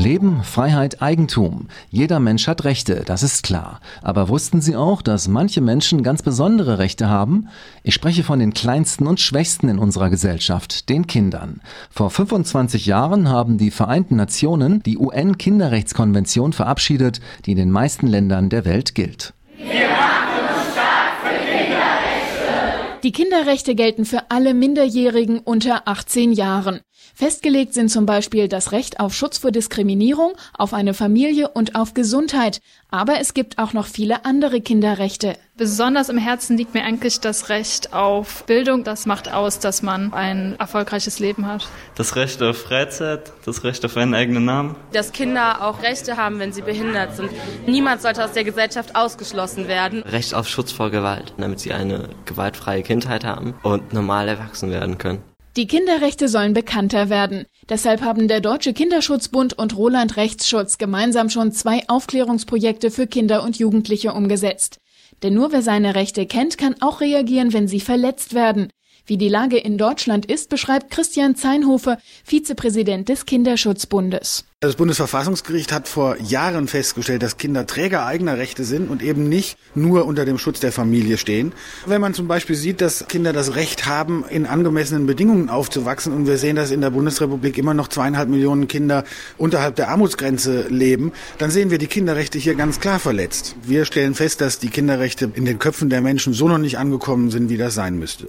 Leben, Freiheit, Eigentum. Jeder Mensch hat Rechte, das ist klar. Aber wussten Sie auch, dass manche Menschen ganz besondere Rechte haben? Ich spreche von den kleinsten und schwächsten in unserer Gesellschaft, den Kindern. Vor 25 Jahren haben die Vereinten Nationen die UN-Kinderrechtskonvention verabschiedet, die in den meisten Ländern der Welt gilt. Die Kinderrechte gelten für alle Minderjährigen unter 18 Jahren. Festgelegt sind zum Beispiel das Recht auf Schutz vor Diskriminierung, auf eine Familie und auf Gesundheit. Aber es gibt auch noch viele andere Kinderrechte. Besonders im Herzen liegt mir eigentlich das Recht auf Bildung. Das macht aus, dass man ein erfolgreiches Leben hat. Das Recht auf Freizeit, das Recht auf einen eigenen Namen. Dass Kinder auch Rechte haben, wenn sie behindert sind. Niemand sollte aus der Gesellschaft ausgeschlossen werden. Recht auf Schutz vor Gewalt, damit sie eine gewaltfreie Kindheit haben und normal erwachsen werden können. Die Kinderrechte sollen bekannter werden. Deshalb haben der Deutsche Kinderschutzbund und Roland Rechtsschutz gemeinsam schon zwei Aufklärungsprojekte für Kinder und Jugendliche umgesetzt. Denn nur wer seine Rechte kennt, kann auch reagieren, wenn sie verletzt werden. Wie die Lage in Deutschland ist, beschreibt Christian Zeinhofer, Vizepräsident des Kinderschutzbundes. Das Bundesverfassungsgericht hat vor Jahren festgestellt, dass Kinder Träger eigener Rechte sind und eben nicht nur unter dem Schutz der Familie stehen. Wenn man zum Beispiel sieht, dass Kinder das Recht haben, in angemessenen Bedingungen aufzuwachsen und wir sehen, dass in der Bundesrepublik immer noch zweieinhalb Millionen Kinder unterhalb der Armutsgrenze leben, dann sehen wir die Kinderrechte hier ganz klar verletzt. Wir stellen fest, dass die Kinderrechte in den Köpfen der Menschen so noch nicht angekommen sind, wie das sein müsste